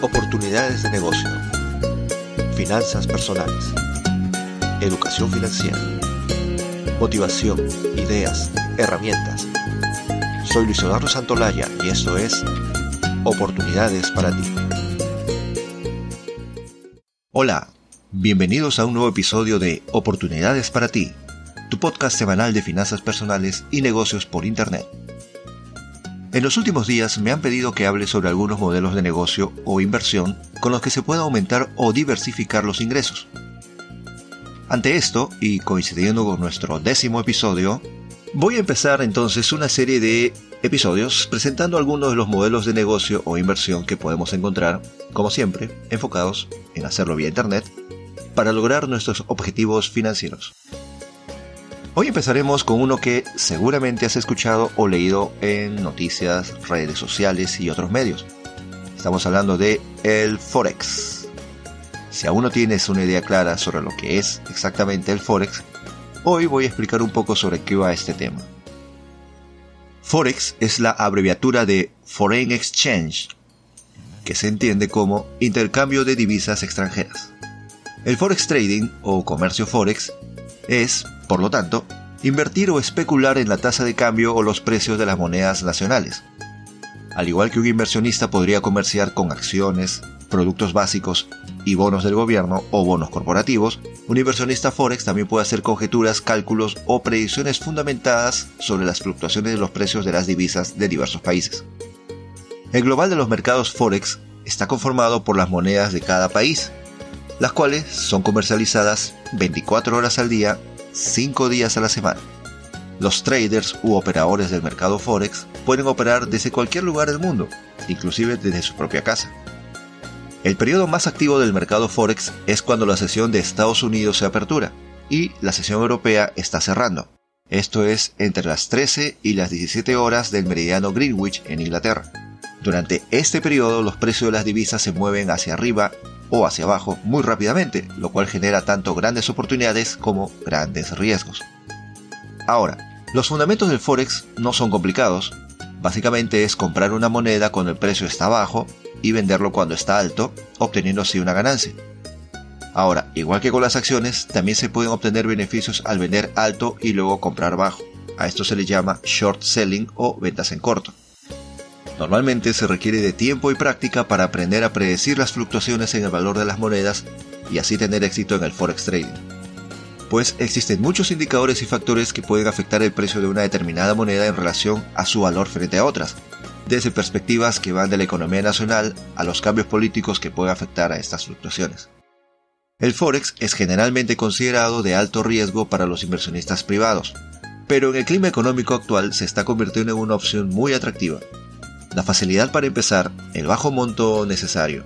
Oportunidades de negocio. Finanzas personales. Educación financiera. Motivación, ideas, herramientas. Soy Luis Eduardo Santolaya y esto es Oportunidades para ti. Hola, bienvenidos a un nuevo episodio de Oportunidades para ti, tu podcast semanal de finanzas personales y negocios por Internet. En los últimos días me han pedido que hable sobre algunos modelos de negocio o inversión con los que se pueda aumentar o diversificar los ingresos. Ante esto, y coincidiendo con nuestro décimo episodio, voy a empezar entonces una serie de episodios presentando algunos de los modelos de negocio o inversión que podemos encontrar, como siempre, enfocados en hacerlo vía Internet, para lograr nuestros objetivos financieros. Hoy empezaremos con uno que seguramente has escuchado o leído en noticias, redes sociales y otros medios. Estamos hablando de el Forex. Si aún no tienes una idea clara sobre lo que es exactamente el Forex, hoy voy a explicar un poco sobre qué va este tema. Forex es la abreviatura de Foreign Exchange, que se entiende como intercambio de divisas extranjeras. El Forex Trading o comercio Forex es, por lo tanto, invertir o especular en la tasa de cambio o los precios de las monedas nacionales. Al igual que un inversionista podría comerciar con acciones, productos básicos y bonos del gobierno o bonos corporativos, un inversionista forex también puede hacer conjeturas, cálculos o predicciones fundamentadas sobre las fluctuaciones de los precios de las divisas de diversos países. El global de los mercados forex está conformado por las monedas de cada país, las cuales son comercializadas 24 horas al día 5 días a la semana. Los traders u operadores del mercado Forex pueden operar desde cualquier lugar del mundo, inclusive desde su propia casa. El periodo más activo del mercado Forex es cuando la sesión de Estados Unidos se apertura y la sesión europea está cerrando. Esto es entre las 13 y las 17 horas del meridiano Greenwich en Inglaterra. Durante este periodo los precios de las divisas se mueven hacia arriba o hacia abajo muy rápidamente, lo cual genera tanto grandes oportunidades como grandes riesgos. Ahora, los fundamentos del Forex no son complicados, básicamente es comprar una moneda cuando el precio está bajo y venderlo cuando está alto, obteniendo así una ganancia. Ahora, igual que con las acciones, también se pueden obtener beneficios al vender alto y luego comprar bajo. A esto se le llama short selling o ventas en corto. Normalmente se requiere de tiempo y práctica para aprender a predecir las fluctuaciones en el valor de las monedas y así tener éxito en el forex trading. Pues existen muchos indicadores y factores que pueden afectar el precio de una determinada moneda en relación a su valor frente a otras, desde perspectivas que van de la economía nacional a los cambios políticos que pueden afectar a estas fluctuaciones. El forex es generalmente considerado de alto riesgo para los inversionistas privados, pero en el clima económico actual se está convirtiendo en una opción muy atractiva, la facilidad para empezar, el bajo monto necesario,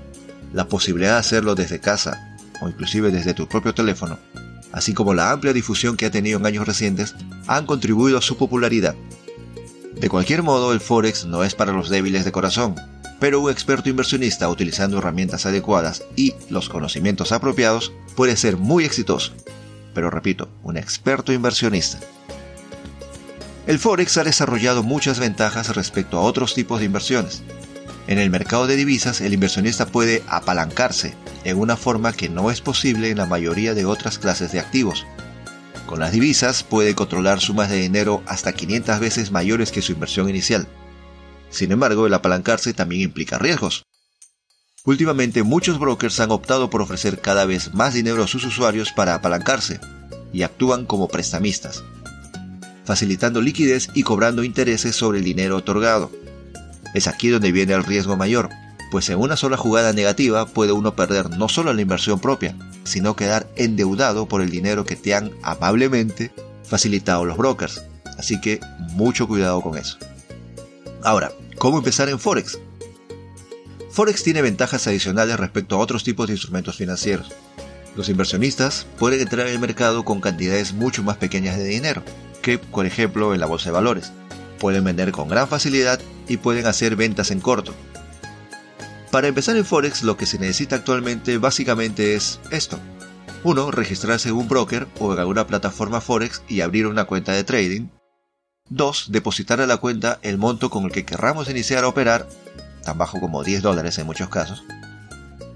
la posibilidad de hacerlo desde casa o inclusive desde tu propio teléfono, así como la amplia difusión que ha tenido en años recientes, han contribuido a su popularidad. De cualquier modo, el Forex no es para los débiles de corazón, pero un experto inversionista utilizando herramientas adecuadas y los conocimientos apropiados puede ser muy exitoso. Pero repito, un experto inversionista. El Forex ha desarrollado muchas ventajas respecto a otros tipos de inversiones. En el mercado de divisas, el inversionista puede apalancarse en una forma que no es posible en la mayoría de otras clases de activos. Con las divisas puede controlar sumas de dinero hasta 500 veces mayores que su inversión inicial. Sin embargo, el apalancarse también implica riesgos. Últimamente muchos brokers han optado por ofrecer cada vez más dinero a sus usuarios para apalancarse y actúan como prestamistas facilitando liquidez y cobrando intereses sobre el dinero otorgado. Es aquí donde viene el riesgo mayor, pues en una sola jugada negativa puede uno perder no solo la inversión propia, sino quedar endeudado por el dinero que te han amablemente facilitado los brokers. Así que mucho cuidado con eso. Ahora, ¿cómo empezar en Forex? Forex tiene ventajas adicionales respecto a otros tipos de instrumentos financieros. Los inversionistas pueden entrar en el mercado con cantidades mucho más pequeñas de dinero, que, por ejemplo, en la bolsa de valores. Pueden vender con gran facilidad y pueden hacer ventas en corto. Para empezar en Forex lo que se necesita actualmente básicamente es esto. 1. Registrarse en un broker o en alguna plataforma Forex y abrir una cuenta de trading. 2. Depositar a la cuenta el monto con el que querramos iniciar a operar, tan bajo como 10 dólares en muchos casos.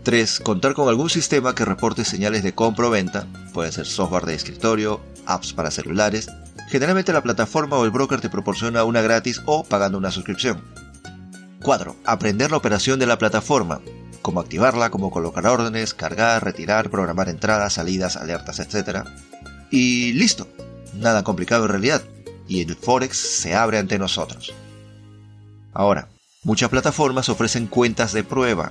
3. Contar con algún sistema que reporte señales de compra o venta, puede ser software de escritorio, apps para celulares. Generalmente la plataforma o el broker te proporciona una gratis o pagando una suscripción. 4. Aprender la operación de la plataforma, cómo activarla, cómo colocar órdenes, cargar, retirar, programar entradas, salidas, alertas, etc. Y listo. Nada complicado en realidad. Y el Forex se abre ante nosotros. Ahora, muchas plataformas ofrecen cuentas de prueba.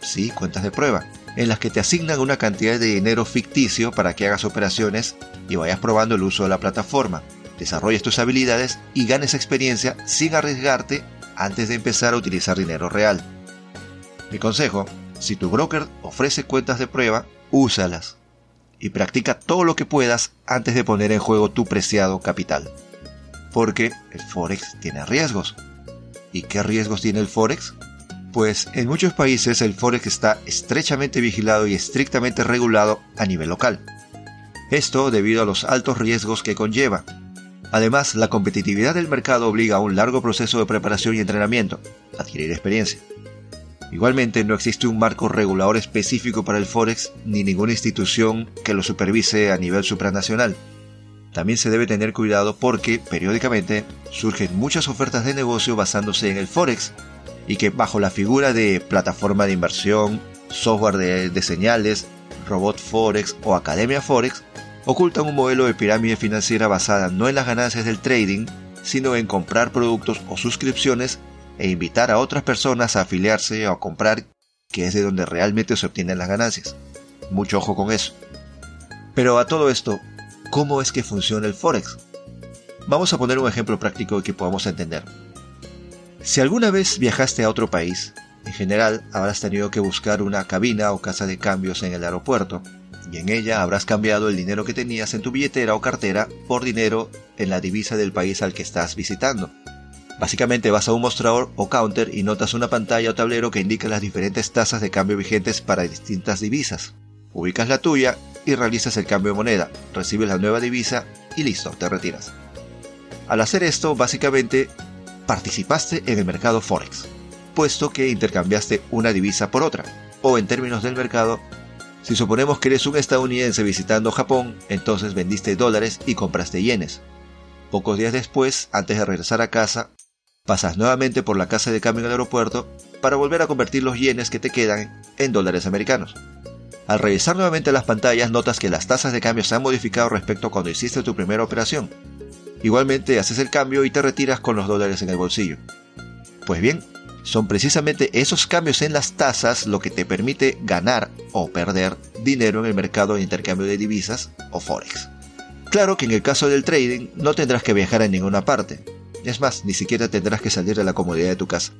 Sí, cuentas de prueba, en las que te asignan una cantidad de dinero ficticio para que hagas operaciones y vayas probando el uso de la plataforma, desarrolles tus habilidades y ganes experiencia sin arriesgarte antes de empezar a utilizar dinero real. Mi consejo, si tu broker ofrece cuentas de prueba, úsalas y practica todo lo que puedas antes de poner en juego tu preciado capital. Porque el Forex tiene riesgos. ¿Y qué riesgos tiene el Forex? Pues en muchos países el Forex está estrechamente vigilado y estrictamente regulado a nivel local. Esto debido a los altos riesgos que conlleva. Además, la competitividad del mercado obliga a un largo proceso de preparación y entrenamiento, adquirir experiencia. Igualmente, no existe un marco regulador específico para el Forex ni ninguna institución que lo supervise a nivel supranacional. También se debe tener cuidado porque periódicamente surgen muchas ofertas de negocio basándose en el Forex y que bajo la figura de plataforma de inversión, software de, señales, robot Forex o academia Forex ocultan un modelo de pirámide financiera basada no en las ganancias del trading, sino en comprar productos o suscripciones e invitar a otras personas a afiliarse o a comprar, que es de donde realmente se obtienen las ganancias. Mucho ojo con eso. Pero a todo esto, ¿cómo es que funciona el Forex? Vamos a poner un ejemplo práctico que podamos entender. Si alguna vez viajaste a otro país, en general habrás tenido que buscar una cabina o casa de cambios en el aeropuerto, y en ella habrás cambiado el dinero que tenías en tu billetera o cartera por dinero en la divisa del país al que estás visitando. Básicamente vas a un mostrador o counter y notas una pantalla o tablero que indica las diferentes tasas de cambio vigentes para distintas divisas. Ubicas la tuya y realizas el cambio de moneda, recibes la nueva divisa y listo, te retiras. Al hacer esto, básicamente participaste en el mercado Forex, puesto que intercambiaste una divisa por otra, o en términos del mercado, si suponemos que eres un estadounidense visitando Japón, entonces vendiste dólares y compraste yenes. Pocos días después, antes de regresar a casa, Pasas nuevamente por la casa de cambio en el aeropuerto para volver a convertir los yenes que te quedan en dólares americanos. Al revisar nuevamente las pantallas notas que las tasas de cambio se han modificado respecto a cuando hiciste tu primera operación. Igualmente haces el cambio y te retiras con los dólares en el bolsillo. Pues bien, son precisamente esos cambios en las tasas lo que te permite ganar o perder dinero en el mercado de intercambio de divisas o forex. Claro que en el caso del trading no tendrás que viajar a ninguna parte, es más, ni siquiera tendrás que salir de la comodidad de tu casa.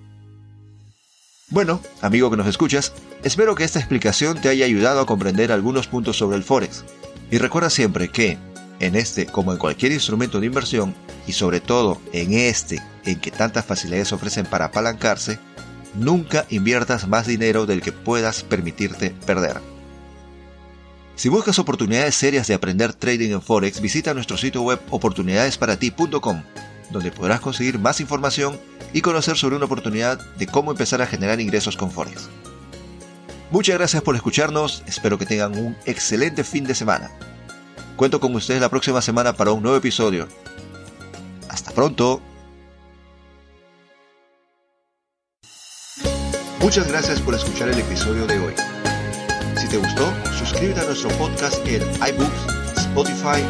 Bueno, amigo que nos escuchas, espero que esta explicación te haya ayudado a comprender algunos puntos sobre el Forex. Y recuerda siempre que, en este como en cualquier instrumento de inversión, y sobre todo en este en que tantas facilidades ofrecen para apalancarse, nunca inviertas más dinero del que puedas permitirte perder. Si buscas oportunidades serias de aprender trading en Forex, visita nuestro sitio web oportunidadesparati.com donde podrás conseguir más información y conocer sobre una oportunidad de cómo empezar a generar ingresos con Forex. Muchas gracias por escucharnos, espero que tengan un excelente fin de semana. Cuento con ustedes la próxima semana para un nuevo episodio. Hasta pronto. Muchas gracias por escuchar el episodio de hoy. Si te gustó, suscríbete a nuestro podcast en iBooks, Spotify,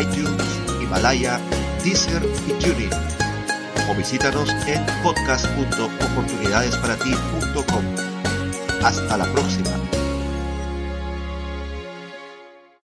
iTunes, Himalaya, Deezer y TuneIn. O visítanos en podcast.oportunidadesparati.com. Hasta la próxima.